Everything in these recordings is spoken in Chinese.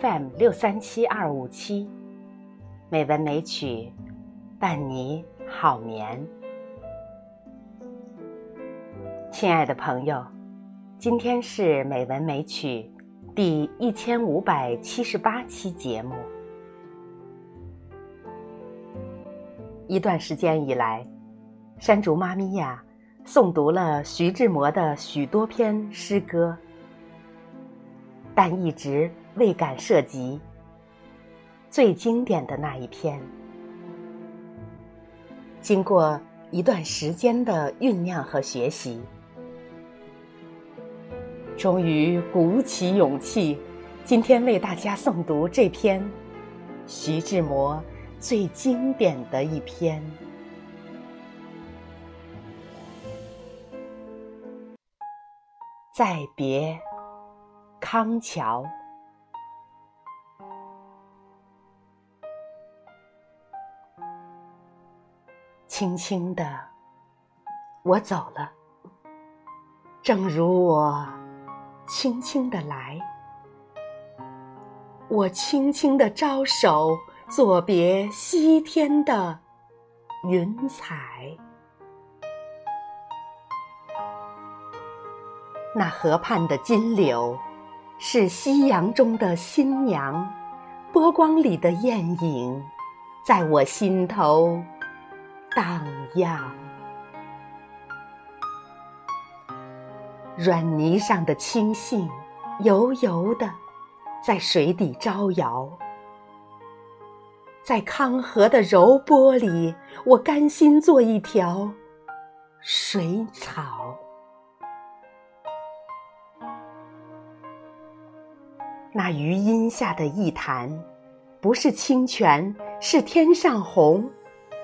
FM 六三七二五七，美文美曲，伴你好眠。亲爱的朋友，今天是美文美曲第一千五百七十八期节目。一段时间以来，山竹妈咪呀诵读了徐志摩的许多篇诗歌，但一直未敢涉及最经典的那一篇。经过一段时间的酝酿和学习，终于鼓起勇气，今天为大家诵读这篇徐志摩。最经典的一篇，再别康桥。轻轻的，我走了，正如我轻轻的来，我轻轻的招手。作别西天的云彩，那河畔的金柳，是夕阳中的新娘，波光里的艳影，在我心头荡漾。软泥上的青荇，油油的，在水底招摇。在康河的柔波里，我甘心做一条水草。那余荫下的一潭，不是清泉，是天上虹，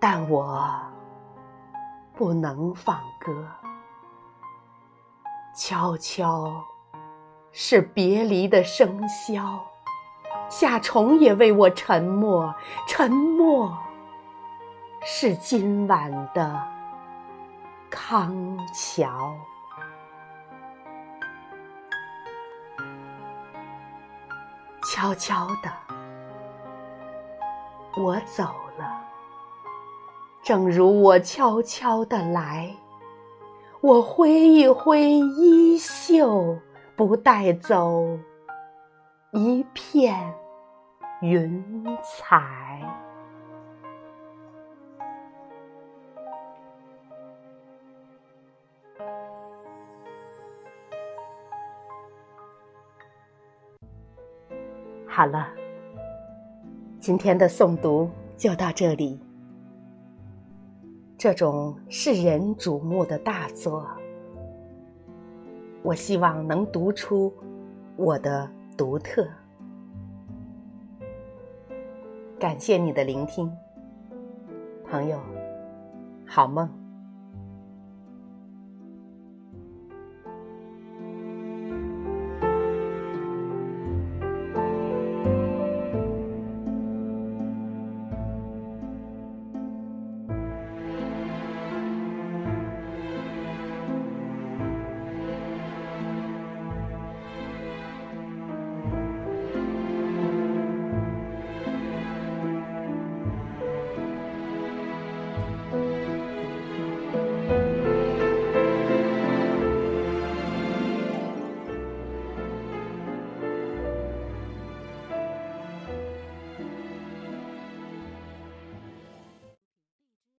但我不能放歌，悄悄是别离的笙箫。夏虫也为我沉默，沉默是今晚的康桥。悄悄的，我走了，正如我悄悄的来。我挥一挥衣袖，不带走一片。云彩。好了，今天的诵读就到这里。这种世人瞩目的大作，我希望能读出我的独特。感谢你的聆听，朋友，好梦。